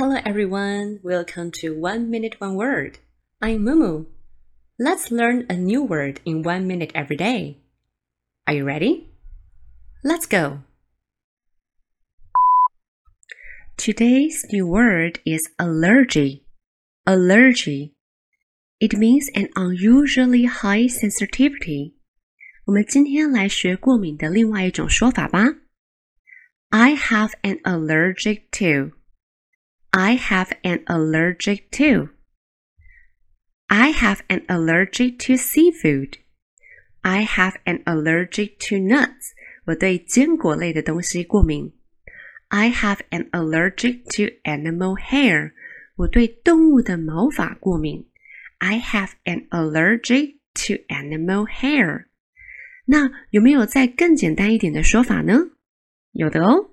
Hello everyone, welcome to One Minute One Word. I'm Mumu. Let's learn a new word in one minute every day. Are you ready? Let's go. Today's new word is allergy. Allergy. It means an unusually high sensitivity. 我们今天来学过敏的另外一种说法吧。I have an allergic to. I have an allergic to. I have an allergic to seafood. I have an allergic to nuts. 我对坚果类的东西过敏。I have an allergic to animal hair. 我对动物的毛发过敏。I have an allergic to animal hair. 那有没有再更简单一点的说法呢？有的哦。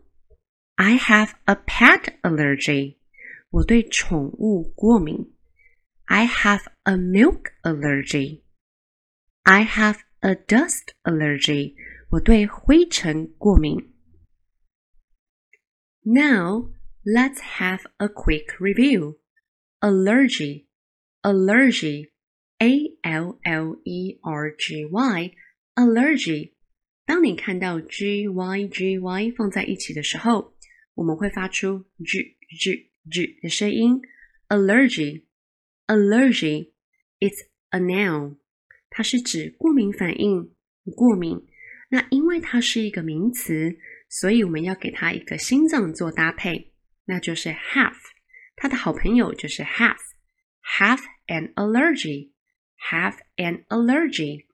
I have a pet allergy. 我对宠物过敏。I have a milk allergy. I have a dust allergy. 我对灰尘过敏。Now let's have a quick review. Allergy, allergy, A L L E R G Y, allergy. 当你看到 G Y G Y 放在一起的时候，我们会发出 G G G 的声音，allergy allergy it's a noun，它是指过敏反应、过敏。那因为它是一个名词，所以我们要给它一个心脏做搭配，那就是 have。它的好朋友就是 have have an allergy have an allergy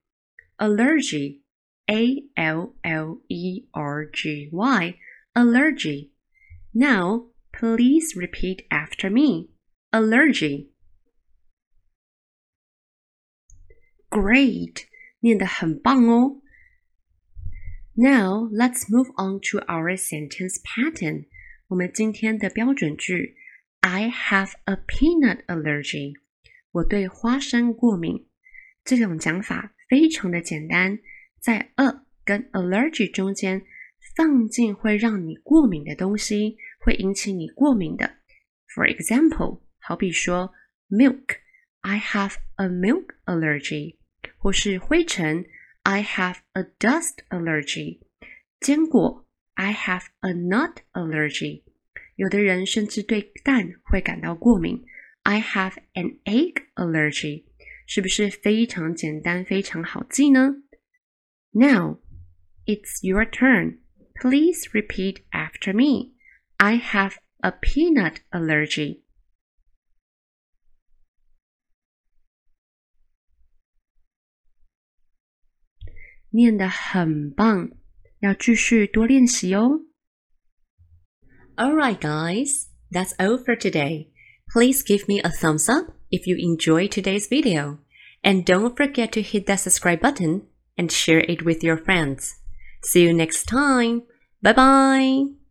allergy a l l e r g y allergy now Please repeat after me. Allergy. Great, 念得很棒哦。Now let's move on to our sentence pattern. 我们今天的标准句：I have a peanut allergy. 我对花生过敏。这种讲法非常的简单，在 a 跟 allergy 中间放进会让你过敏的东西。 会引起你过敏的。For example，好比说 milk，I have a milk allergy，或是灰尘，I have a dust allergy。坚果，I have a nut allergy。有的人甚至对蛋会感到过敏，I have an egg allergy。是不是非常简单，非常好记呢？Now it's your turn. Please repeat after me. I have a peanut allergy. Alright, guys, that's all for today. Please give me a thumbs up if you enjoyed today's video. And don't forget to hit that subscribe button and share it with your friends. See you next time. Bye bye.